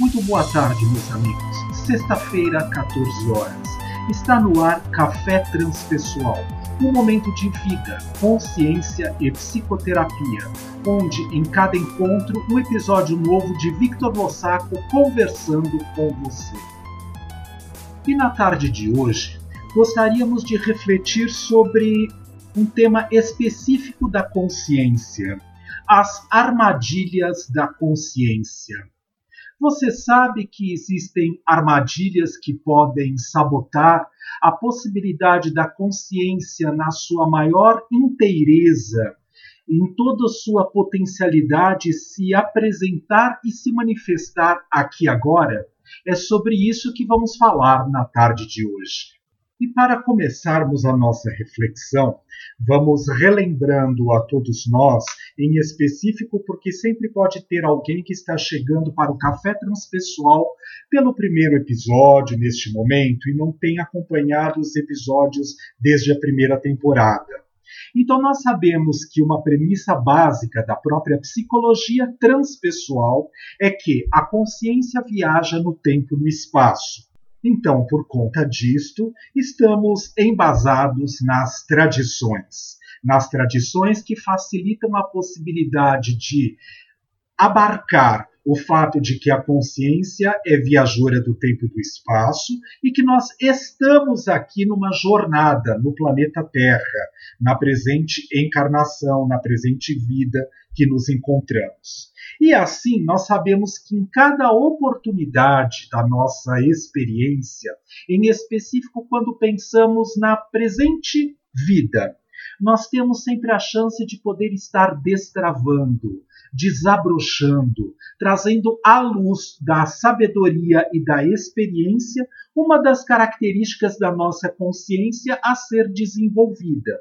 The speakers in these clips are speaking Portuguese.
Muito boa tarde, meus amigos. Sexta-feira, 14 horas. Está no ar Café Transpessoal, um momento de vida, consciência e psicoterapia, onde em cada encontro um episódio novo de Victor Lossaco conversando com você. E na tarde de hoje, gostaríamos de refletir sobre um tema específico da consciência: as armadilhas da consciência. Você sabe que existem armadilhas que podem sabotar a possibilidade da consciência na sua maior inteireza, em toda sua potencialidade se apresentar e se manifestar aqui agora? É sobre isso que vamos falar na tarde de hoje. E para começarmos a nossa reflexão, vamos relembrando a todos nós, em específico porque sempre pode ter alguém que está chegando para o Café Transpessoal pelo primeiro episódio neste momento e não tem acompanhado os episódios desde a primeira temporada. Então, nós sabemos que uma premissa básica da própria psicologia transpessoal é que a consciência viaja no tempo e no espaço. Então, por conta disto, estamos embasados nas tradições, nas tradições que facilitam a possibilidade de abarcar o fato de que a consciência é viajora do tempo e do espaço e que nós estamos aqui numa jornada no planeta Terra, na presente encarnação, na presente vida que nos encontramos. E assim, nós sabemos que em cada oportunidade da nossa experiência, em específico quando pensamos na presente vida, nós temos sempre a chance de poder estar destravando, desabrochando, trazendo à luz da sabedoria e da experiência uma das características da nossa consciência a ser desenvolvida.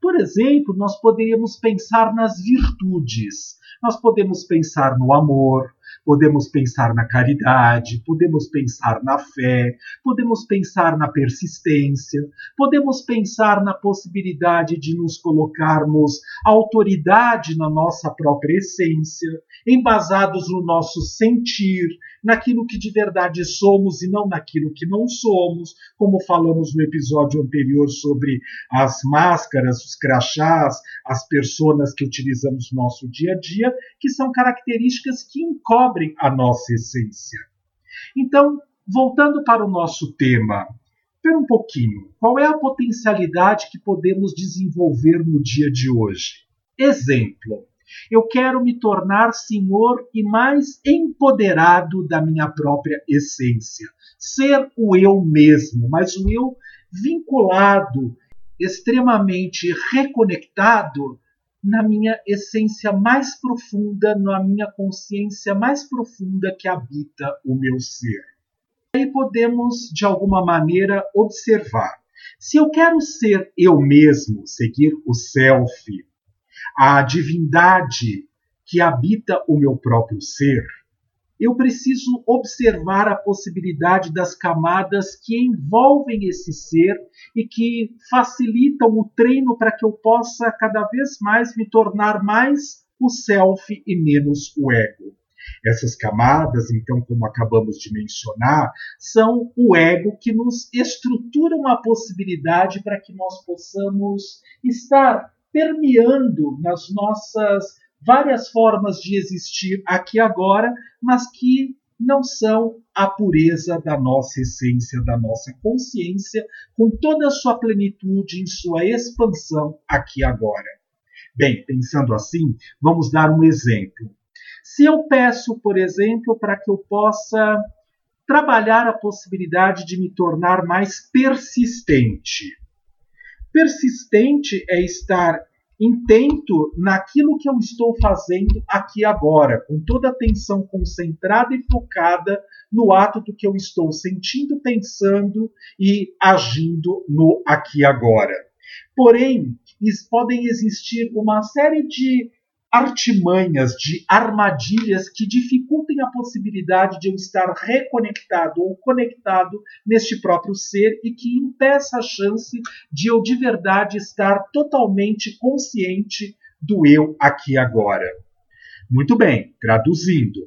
Por exemplo, nós poderíamos pensar nas virtudes, nós podemos pensar no amor, podemos pensar na caridade, podemos pensar na fé, podemos pensar na persistência, podemos pensar na possibilidade de nos colocarmos autoridade na nossa própria essência, embasados no nosso sentir, naquilo que de verdade somos e não naquilo que não somos, como falamos no episódio anterior sobre as máscaras, os crachás, as personas que utilizamos no nosso dia a dia, que são características que encobrem a nossa essência. Então, voltando para o nosso tema, Espera um pouquinho. Qual é a potencialidade que podemos desenvolver no dia de hoje? Exemplo. Eu quero me tornar senhor e mais empoderado da minha própria essência. Ser o eu mesmo, mas o eu vinculado, extremamente reconectado na minha essência mais profunda, na minha consciência mais profunda que habita o meu ser. Aí podemos, de alguma maneira, observar. Se eu quero ser eu mesmo, seguir o self, a divindade que habita o meu próprio ser, eu preciso observar a possibilidade das camadas que envolvem esse ser e que facilitam o treino para que eu possa cada vez mais me tornar mais o self e menos o ego. Essas camadas, então, como acabamos de mencionar, são o ego que nos estruturam a possibilidade para que nós possamos estar permeando nas nossas várias formas de existir aqui agora, mas que não são a pureza da nossa essência, da nossa consciência, com toda a sua plenitude em sua expansão aqui agora. Bem, pensando assim, vamos dar um exemplo. Se eu peço, por exemplo, para que eu possa trabalhar a possibilidade de me tornar mais persistente, Persistente é estar intento naquilo que eu estou fazendo aqui agora, com toda a atenção concentrada e focada no ato do que eu estou sentindo, pensando e agindo no aqui agora. Porém, podem existir uma série de artimanhas, de armadilhas que dificultem a possibilidade de eu estar reconectado ou conectado neste próprio ser e que impeça a chance de eu de verdade estar totalmente consciente do eu aqui agora. Muito bem, traduzindo.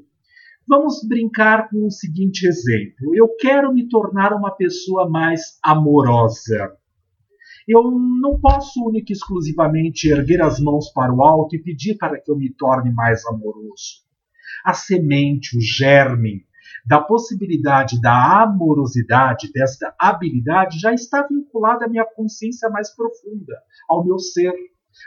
Vamos brincar com o seguinte exemplo. Eu quero me tornar uma pessoa mais amorosa. Eu não posso única e exclusivamente erguer as mãos para o alto e pedir para que eu me torne mais amoroso. A semente, o germe da possibilidade da amorosidade, desta habilidade, já está vinculada à minha consciência mais profunda, ao meu ser.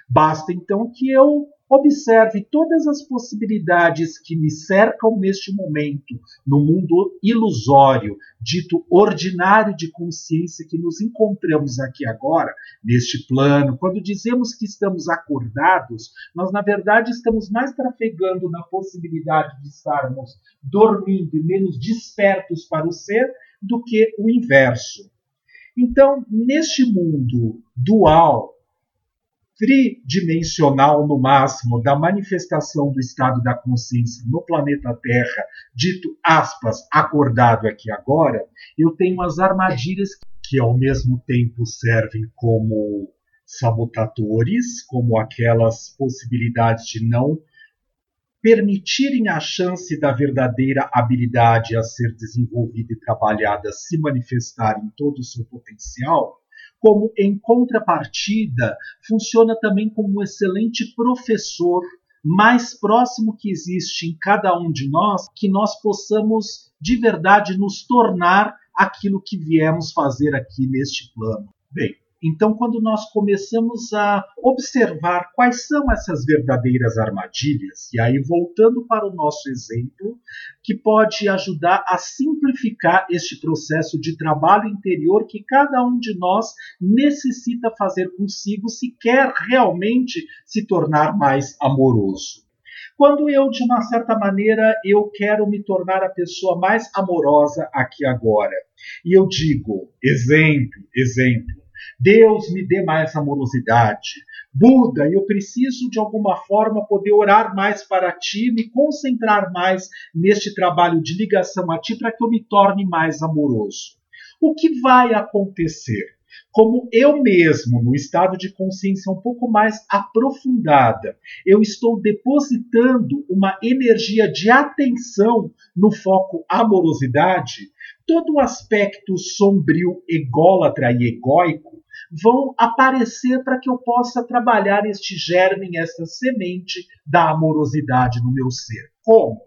Basta então que eu Observe todas as possibilidades que me cercam neste momento, no mundo ilusório, dito ordinário de consciência que nos encontramos aqui agora, neste plano. Quando dizemos que estamos acordados, nós na verdade estamos mais trafegando na possibilidade de estarmos dormindo e menos despertos para o ser do que o inverso. Então, neste mundo dual, tridimensional no máximo da manifestação do estado da consciência no planeta Terra, dito aspas, acordado aqui agora, eu tenho as armadilhas que ao mesmo tempo servem como sabotadores, como aquelas possibilidades de não permitirem a chance da verdadeira habilidade a ser desenvolvida e trabalhada se manifestar em todo o seu potencial, como em contrapartida, funciona também como um excelente professor mais próximo que existe em cada um de nós, que nós possamos de verdade nos tornar aquilo que viemos fazer aqui neste plano. Bem, então, quando nós começamos a observar quais são essas verdadeiras armadilhas, e aí voltando para o nosso exemplo, que pode ajudar a simplificar este processo de trabalho interior que cada um de nós necessita fazer consigo se quer realmente se tornar mais amoroso. Quando eu, de uma certa maneira, eu quero me tornar a pessoa mais amorosa aqui agora, e eu digo, exemplo, exemplo, Deus me dê mais amorosidade. Buda, eu preciso de alguma forma poder orar mais para ti, me concentrar mais neste trabalho de ligação a ti para que eu me torne mais amoroso. O que vai acontecer? Como eu mesmo, no estado de consciência um pouco mais aprofundada, eu estou depositando uma energia de atenção no foco amorosidade, todo o aspecto sombrio, ególatra e egóico vão aparecer para que eu possa trabalhar este germe, esta semente da amorosidade no meu ser. Como?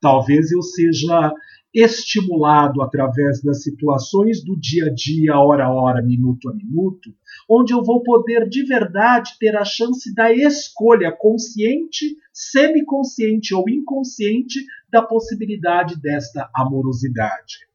Talvez eu seja estimulado através das situações do dia a dia, hora a hora, minuto a minuto, onde eu vou poder de verdade ter a chance da escolha consciente, semiconsciente ou inconsciente da possibilidade desta amorosidade.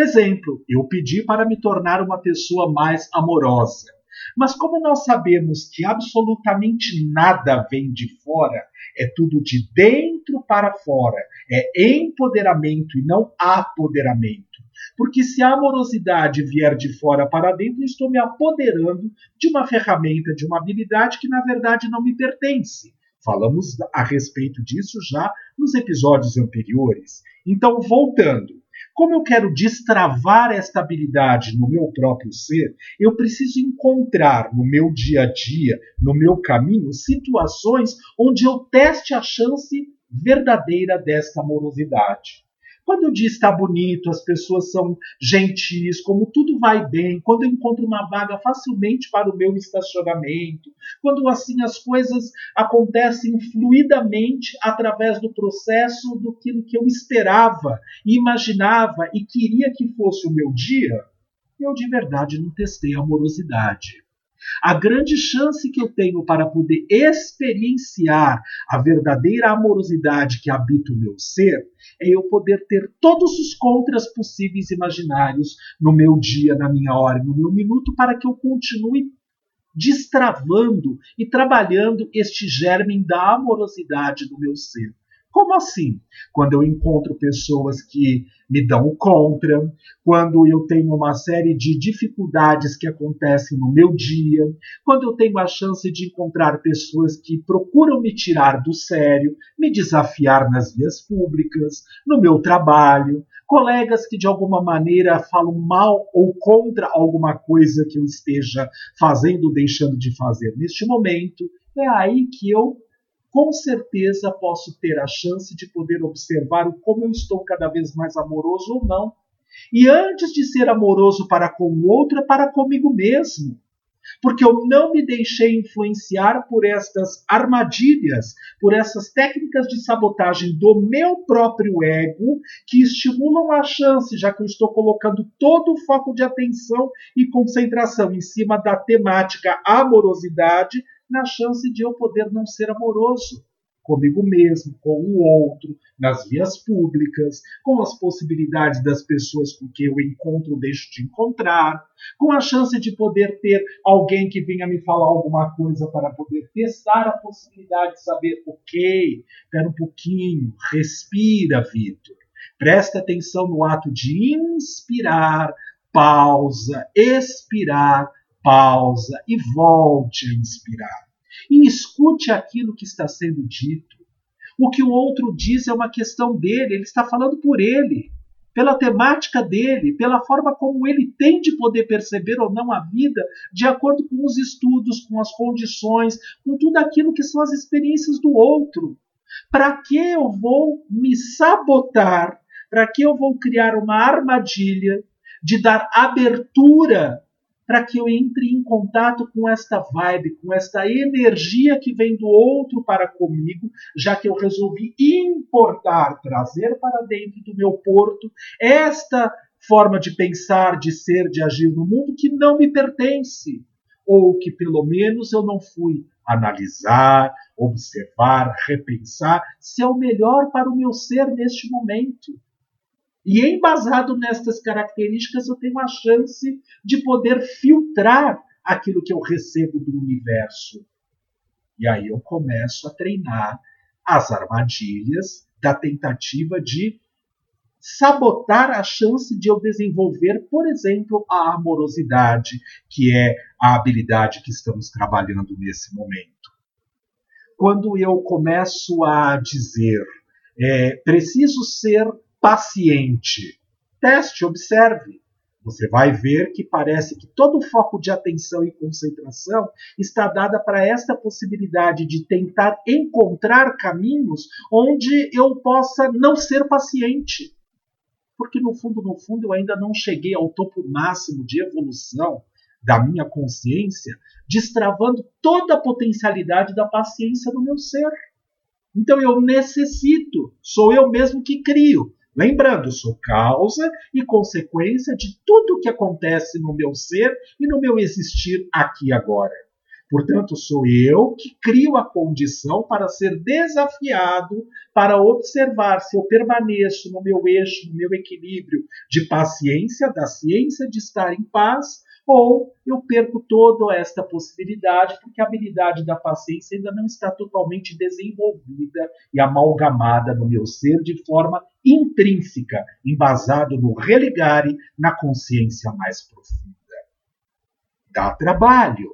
Exemplo, eu pedi para me tornar uma pessoa mais amorosa. Mas como nós sabemos que absolutamente nada vem de fora, é tudo de dentro para fora, é empoderamento e não apoderamento. Porque se a amorosidade vier de fora para dentro, estou me apoderando de uma ferramenta, de uma habilidade que na verdade não me pertence. Falamos a respeito disso já nos episódios anteriores. Então, voltando, como eu quero destravar esta habilidade no meu próprio ser, eu preciso encontrar no meu dia a dia, no meu caminho, situações onde eu teste a chance verdadeira desta amorosidade. Quando o dia está bonito, as pessoas são gentis, como tudo vai bem, quando eu encontro uma vaga facilmente para o meu estacionamento, quando assim as coisas acontecem fluidamente através do processo do que eu esperava, imaginava e queria que fosse o meu dia, eu de verdade não testei amorosidade. A grande chance que eu tenho para poder experienciar a verdadeira amorosidade que habita o meu ser é eu poder ter todos os contras possíveis imaginários no meu dia, na minha hora, no meu minuto, para que eu continue destravando e trabalhando este germe da amorosidade do meu ser. Como assim? Quando eu encontro pessoas que me dão o contra, quando eu tenho uma série de dificuldades que acontecem no meu dia, quando eu tenho a chance de encontrar pessoas que procuram me tirar do sério, me desafiar nas vias públicas, no meu trabalho, colegas que de alguma maneira falam mal ou contra alguma coisa que eu esteja fazendo ou deixando de fazer neste momento, é aí que eu com certeza posso ter a chance de poder observar o como eu estou cada vez mais amoroso ou não. E antes de ser amoroso para com o outro, é para comigo mesmo porque eu não me deixei influenciar por estas armadilhas, por essas técnicas de sabotagem do meu próprio ego, que estimulam a chance, já que eu estou colocando todo o foco de atenção e concentração em cima da temática amorosidade, na chance de eu poder não ser amoroso comigo mesmo, com o outro, nas vias públicas, com as possibilidades das pessoas com que eu encontro ou deixo de encontrar, com a chance de poder ter alguém que venha me falar alguma coisa para poder testar a possibilidade de saber, ok, espera um pouquinho, respira, Vitor. Presta atenção no ato de inspirar, pausa, expirar, pausa e volte a inspirar e escute aquilo que está sendo dito. O que o outro diz é uma questão dele, ele está falando por ele, pela temática dele, pela forma como ele tem de poder perceber ou não a vida, de acordo com os estudos, com as condições, com tudo aquilo que são as experiências do outro. Para que eu vou me sabotar? Para que eu vou criar uma armadilha de dar abertura para que eu entre em contato com esta vibe, com esta energia que vem do outro para comigo, já que eu resolvi importar, trazer para dentro do meu porto esta forma de pensar, de ser, de agir no mundo que não me pertence, ou que pelo menos eu não fui analisar, observar, repensar se é o melhor para o meu ser neste momento. E embasado nestas características, eu tenho a chance de poder filtrar aquilo que eu recebo do universo. E aí eu começo a treinar as armadilhas da tentativa de sabotar a chance de eu desenvolver, por exemplo, a amorosidade, que é a habilidade que estamos trabalhando nesse momento. Quando eu começo a dizer, é, preciso ser paciente. Teste, observe. Você vai ver que parece que todo o foco de atenção e concentração está dada para esta possibilidade de tentar encontrar caminhos onde eu possa não ser paciente. Porque no fundo, no fundo, eu ainda não cheguei ao topo máximo de evolução da minha consciência, destravando toda a potencialidade da paciência no meu ser. Então eu necessito, sou eu mesmo que crio Lembrando, sou causa e consequência de tudo o que acontece no meu ser e no meu existir aqui e agora. Portanto, sou eu que crio a condição para ser desafiado para observar se eu permaneço no meu eixo, no meu equilíbrio de paciência, da ciência de estar em paz, ou eu perco toda esta possibilidade porque a habilidade da paciência ainda não está totalmente desenvolvida e amalgamada no meu ser de forma intrínseca, embasado no religare, na consciência mais profunda. Dá trabalho,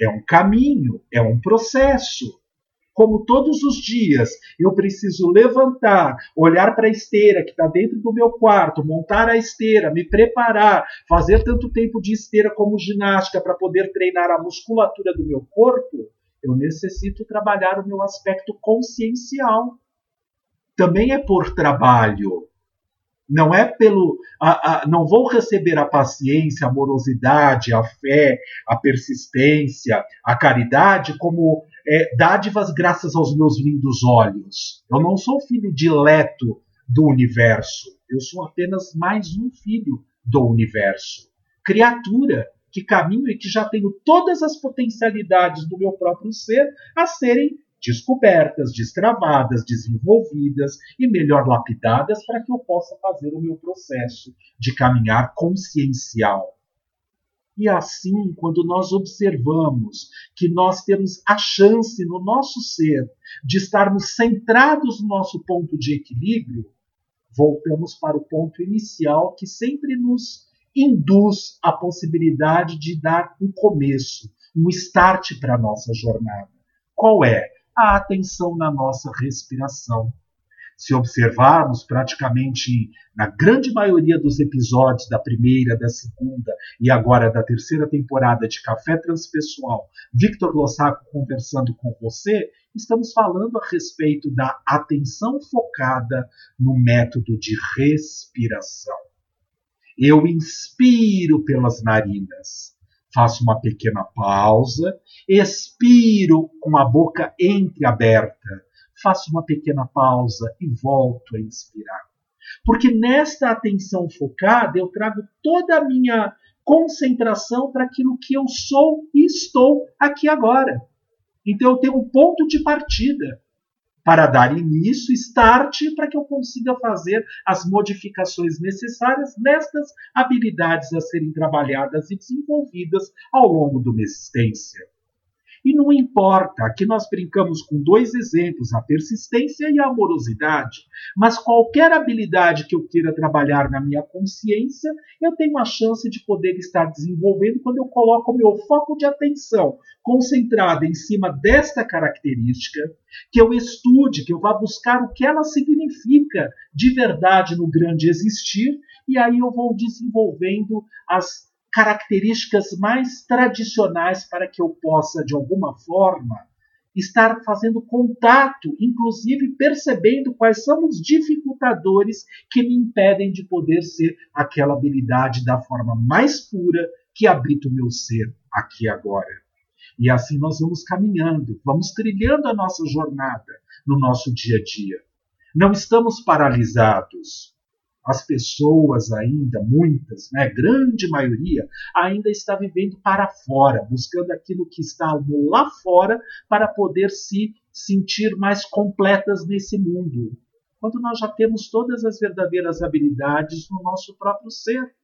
é um caminho, é um processo como todos os dias eu preciso levantar, olhar para a esteira que está dentro do meu quarto, montar a esteira, me preparar, fazer tanto tempo de esteira como ginástica para poder treinar a musculatura do meu corpo, eu necessito trabalhar o meu aspecto consciencial. Também é por trabalho. Não é pelo. A, a, não vou receber a paciência, a amorosidade, a fé, a persistência, a caridade como é, dádivas graças aos meus lindos olhos. Eu não sou filho dileto do universo. Eu sou apenas mais um filho do universo. Criatura que caminho e que já tenho todas as potencialidades do meu próprio ser a serem descobertas, destravadas, desenvolvidas e melhor lapidadas para que eu possa fazer o meu processo de caminhar consciencial e assim, quando nós observamos que nós temos a chance no nosso ser de estarmos centrados no nosso ponto de equilíbrio, voltamos para o ponto inicial que sempre nos induz a possibilidade de dar um começo, um start para a nossa jornada. Qual é? A atenção na nossa respiração se observarmos praticamente na grande maioria dos episódios da primeira, da segunda e agora da terceira temporada de Café Transpessoal, Victor Lossaco conversando com você, Estamos falando a respeito da atenção focada no método de respiração. Eu inspiro pelas narinas, faço uma pequena pausa, expiro com a boca entreaberta, faço uma pequena pausa e volto a inspirar. Porque nesta atenção focada eu trago toda a minha concentração para aquilo que eu sou e estou aqui agora. Então eu tenho um ponto de partida para dar início, start, para que eu consiga fazer as modificações necessárias nestas habilidades a serem trabalhadas e desenvolvidas ao longo de uma existência. E não importa, aqui nós brincamos com dois exemplos, a persistência e a amorosidade, mas qualquer habilidade que eu queira trabalhar na minha consciência, eu tenho a chance de poder estar desenvolvendo quando eu coloco o meu foco de atenção concentrado em cima desta característica, que eu estude, que eu vá buscar o que ela significa de verdade no grande existir, e aí eu vou desenvolvendo as características mais tradicionais para que eu possa, de alguma forma, estar fazendo contato, inclusive percebendo quais são os dificultadores que me impedem de poder ser aquela habilidade da forma mais pura que habita o meu ser aqui agora. E assim nós vamos caminhando, vamos trilhando a nossa jornada no nosso dia a dia. Não estamos paralisados as pessoas ainda, muitas, né, grande maioria, ainda está vivendo para fora, buscando aquilo que está lá fora para poder se sentir mais completas nesse mundo. Quando nós já temos todas as verdadeiras habilidades no nosso próprio ser.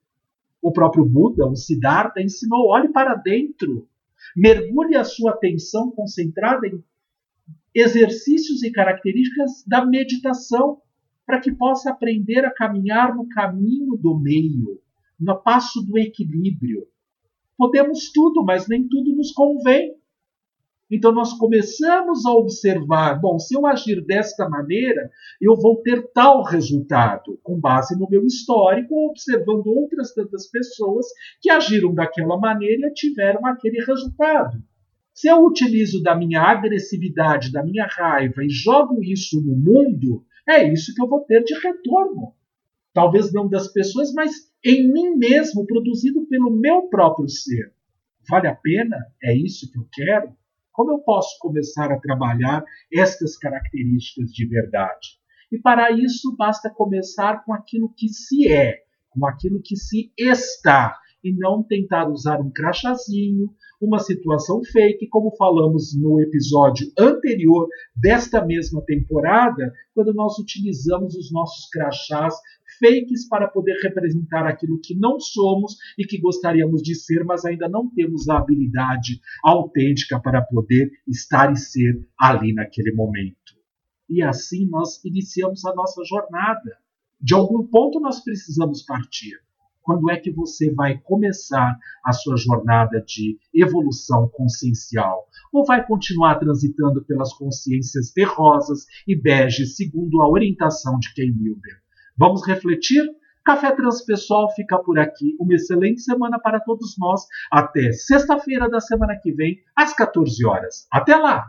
O próprio Buda, o Siddhartha, ensinou: olhe para dentro, mergulhe a sua atenção concentrada em exercícios e características da meditação para que possa aprender a caminhar no caminho do meio, no passo do equilíbrio. Podemos tudo, mas nem tudo nos convém. Então nós começamos a observar, bom, se eu agir desta maneira, eu vou ter tal resultado, com base no meu histórico, observando outras tantas pessoas que agiram daquela maneira e tiveram aquele resultado. Se eu utilizo da minha agressividade, da minha raiva e jogo isso no mundo, é isso que eu vou ter de retorno. Talvez não das pessoas, mas em mim mesmo, produzido pelo meu próprio ser. Vale a pena? É isso que eu quero? Como eu posso começar a trabalhar estas características de verdade? E para isso basta começar com aquilo que se é, com aquilo que se está, e não tentar usar um crachazinho, uma situação fake, como falamos no episódio anterior desta mesma temporada, quando nós utilizamos os nossos crachás fakes para poder representar aquilo que não somos e que gostaríamos de ser, mas ainda não temos a habilidade autêntica para poder estar e ser ali naquele momento. E assim nós iniciamos a nossa jornada. De algum ponto nós precisamos partir. Quando é que você vai começar a sua jornada de evolução consciencial? Ou vai continuar transitando pelas consciências terrosas e beges, segundo a orientação de Ken Wilber? Vamos refletir? Café Transpessoal fica por aqui. Uma excelente semana para todos nós. Até sexta-feira da semana que vem, às 14 horas. Até lá!